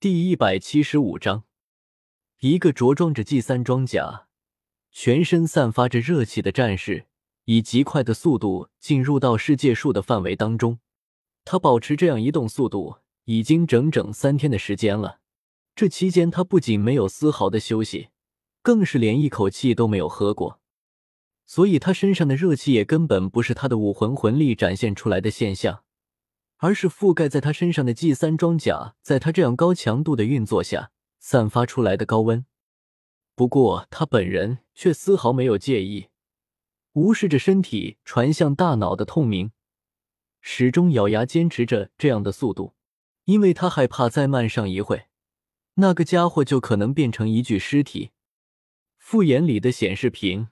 第一百七十五章，一个着装着 G 三装甲、全身散发着热气的战士，以极快的速度进入到世界树的范围当中。他保持这样移动速度已经整整三天的时间了。这期间，他不仅没有丝毫的休息，更是连一口气都没有喝过。所以，他身上的热气也根本不是他的武魂魂力展现出来的现象。而是覆盖在他身上的 G 三装甲，在他这样高强度的运作下散发出来的高温。不过他本人却丝毫没有介意，无视着身体传向大脑的痛鸣，始终咬牙坚持着这样的速度，因为他害怕再慢上一会，那个家伙就可能变成一具尸体。复眼里的显示屏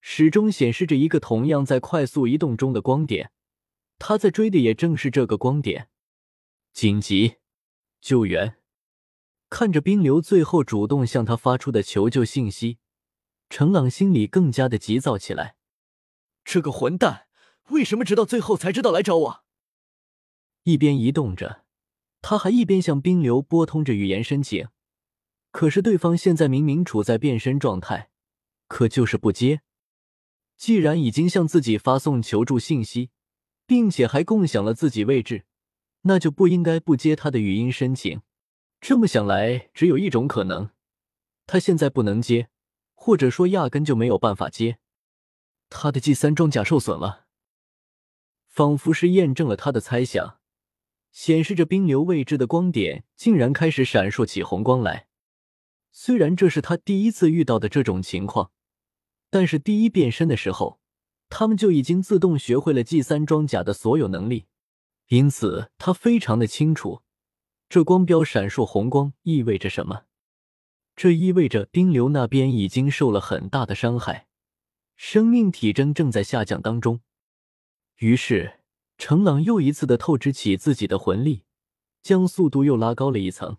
始终显示着一个同样在快速移动中的光点。他在追的也正是这个光点，紧急救援！看着冰流最后主动向他发出的求救信息，程朗心里更加的急躁起来。这个混蛋为什么直到最后才知道来找我？一边移动着，他还一边向冰流拨通着语言申请。可是对方现在明明处在变身状态，可就是不接。既然已经向自己发送求助信息。并且还共享了自己位置，那就不应该不接他的语音申请。这么想来，只有一种可能：他现在不能接，或者说压根就没有办法接。他的 G 三装甲受损了，仿佛是验证了他的猜想，显示着冰流位置的光点竟然开始闪烁起红光来。虽然这是他第一次遇到的这种情况，但是第一变身的时候。他们就已经自动学会了 G 三装甲的所有能力，因此他非常的清楚，这光标闪烁红光意味着什么。这意味着冰流那边已经受了很大的伤害，生命体征正在下降当中。于是程朗又一次的透支起自己的魂力，将速度又拉高了一层，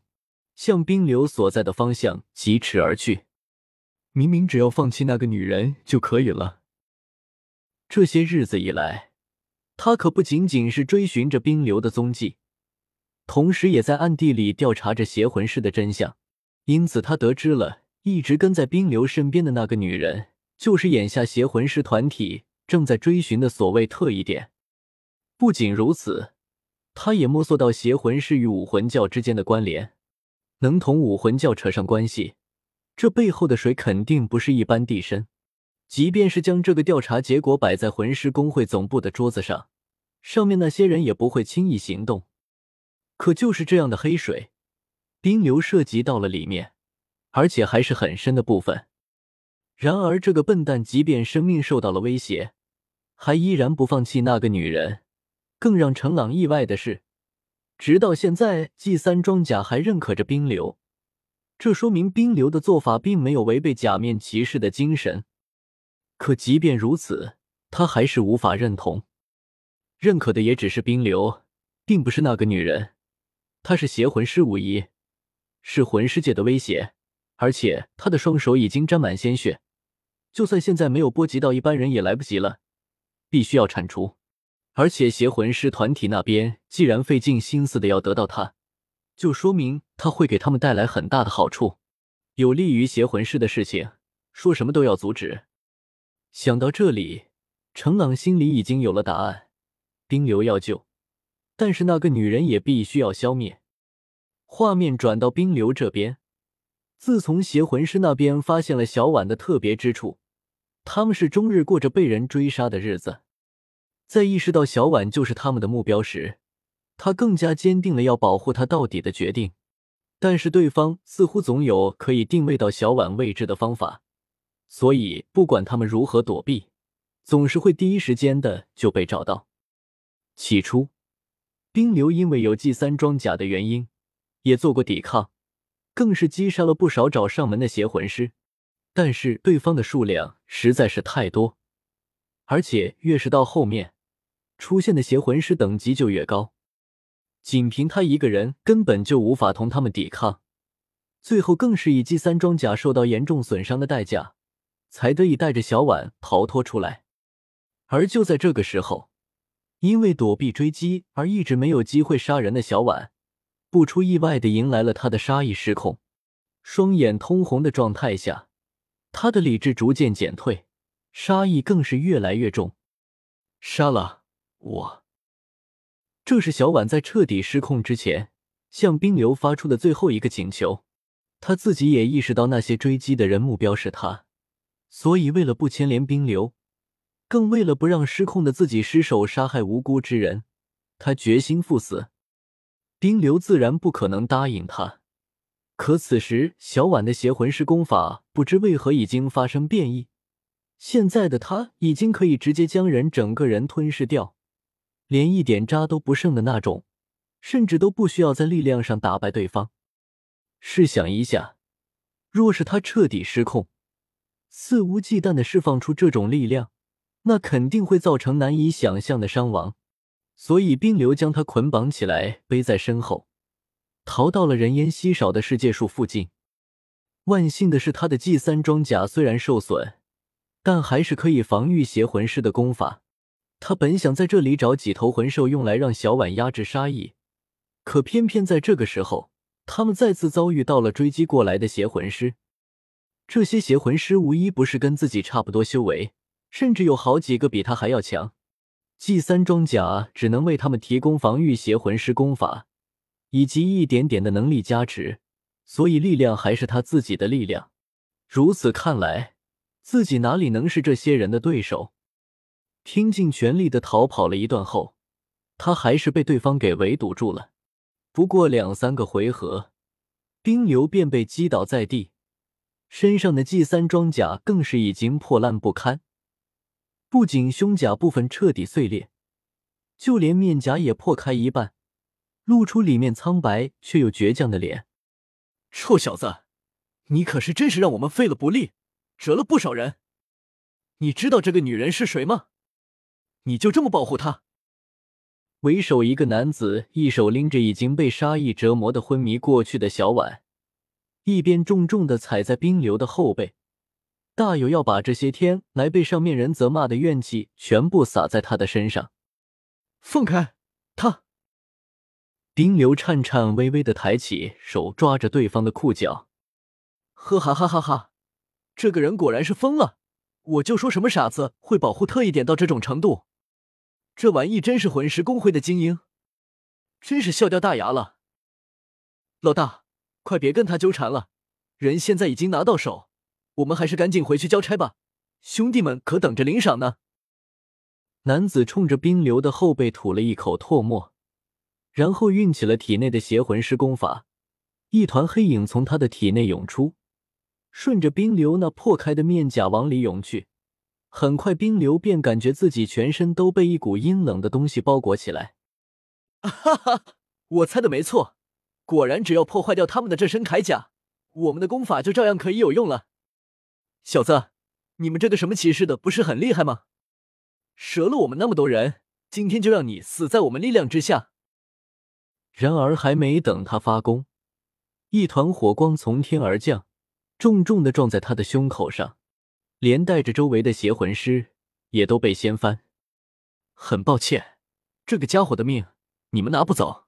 向冰流所在的方向疾驰而去。明明只要放弃那个女人就可以了。这些日子以来，他可不仅仅是追寻着冰流的踪迹，同时也在暗地里调查着邪魂师的真相。因此，他得知了一直跟在冰流身边的那个女人，就是眼下邪魂师团体正在追寻的所谓特异点。不仅如此，他也摸索到邪魂师与武魂教之间的关联，能同武魂教扯上关系，这背后的水肯定不是一般地深。即便是将这个调查结果摆在魂师工会总部的桌子上，上面那些人也不会轻易行动。可就是这样的黑水，冰流涉及到了里面，而且还是很深的部分。然而这个笨蛋，即便生命受到了威胁，还依然不放弃那个女人。更让程朗意外的是，直到现在，G 三装甲还认可着冰流，这说明冰流的做法并没有违背假面骑士的精神。可即便如此，他还是无法认同，认可的也只是冰流，并不是那个女人。她是邪魂师无疑，是魂师界的威胁，而且她的双手已经沾满鲜血，就算现在没有波及到一般人也来不及了，必须要铲除。而且邪魂师团体那边既然费尽心思的要得到他，就说明他会给他们带来很大的好处，有利于邪魂师的事情，说什么都要阻止。想到这里，程朗心里已经有了答案。冰流要救，但是那个女人也必须要消灭。画面转到冰流这边，自从邪魂师那边发现了小婉的特别之处，他们是终日过着被人追杀的日子。在意识到小婉就是他们的目标时，他更加坚定了要保护她到底的决定。但是对方似乎总有可以定位到小婉位置的方法。所以，不管他们如何躲避，总是会第一时间的就被找到。起初，冰流因为有 G 三装甲的原因，也做过抵抗，更是击杀了不少找上门的邪魂师。但是对方的数量实在是太多，而且越是到后面，出现的邪魂师等级就越高，仅凭他一个人根本就无法同他们抵抗。最后，更是以 G 三装甲受到严重损伤的代价。才得以带着小婉逃脱出来，而就在这个时候，因为躲避追击而一直没有机会杀人的小婉，不出意外的迎来了他的杀意失控。双眼通红的状态下，他的理智逐渐减退，杀意更是越来越重。杀了我！这是小婉在彻底失控之前向冰流发出的最后一个请求。他自己也意识到那些追击的人目标是他，所以为了不牵连冰流，更为了不让失控的自己失手杀害无辜之人，他决心赴死。冰流自然不可能答应他。可此时，小婉的邪魂师功法不知为何已经发生变异，现在的他已经可以直接将人整个人吞噬掉，连一点渣都不剩的那种，甚至都不需要在力量上打败对方。试想一下，若是他彻底失控，肆无忌惮的释放出这种力量，那肯定会造成难以想象的伤亡。所以，冰流将他捆绑起来，背在身后。逃到了人烟稀少的世界树附近。万幸的是，他的 G 三装甲虽然受损，但还是可以防御邪魂师的功法。他本想在这里找几头魂兽用来让小婉压制杀意，可偏偏在这个时候，他们再次遭遇到了追击过来的邪魂师。这些邪魂师无一不是跟自己差不多修为，甚至有好几个比他还要强。G 三装甲只能为他们提供防御邪魂师功法。以及一点点的能力加持，所以力量还是他自己的力量。如此看来，自己哪里能是这些人的对手？拼尽全力的逃跑了一段后，他还是被对方给围堵住了。不过两三个回合，冰流便被击倒在地，身上的 G 三装甲更是已经破烂不堪，不仅胸甲部分彻底碎裂，就连面颊也破开一半。露出里面苍白却又倔强的脸，臭小子，你可是真是让我们费了不力，折了不少人。你知道这个女人是谁吗？你就这么保护她？为首一个男子一手拎着已经被杀意折磨的昏迷过去的小婉，一边重重的踩在冰流的后背，大有要把这些天来被上面人责骂的怨气全部撒在他的身上。放开他！冰流颤颤巍巍的抬起手，抓着对方的裤脚，呵哈哈哈哈！这个人果然是疯了！我就说什么傻子会保护特异点到这种程度，这玩意真是魂师公会的精英，真是笑掉大牙了！老大，快别跟他纠缠了，人现在已经拿到手，我们还是赶紧回去交差吧，兄弟们可等着领赏呢！男子冲着冰流的后背吐了一口唾沫。然后运起了体内的邪魂师功法，一团黑影从他的体内涌出，顺着冰流那破开的面甲往里涌去。很快，冰流便感觉自己全身都被一股阴冷的东西包裹起来。哈哈，我猜的没错，果然只要破坏掉他们的这身铠甲，我们的功法就照样可以有用了。小子，你们这个什么骑士的不是很厉害吗？折了我们那么多人，今天就让你死在我们力量之下！然而，还没等他发功，一团火光从天而降，重重的撞在他的胸口上，连带着周围的邪魂师也都被掀翻。很抱歉，这个家伙的命你们拿不走。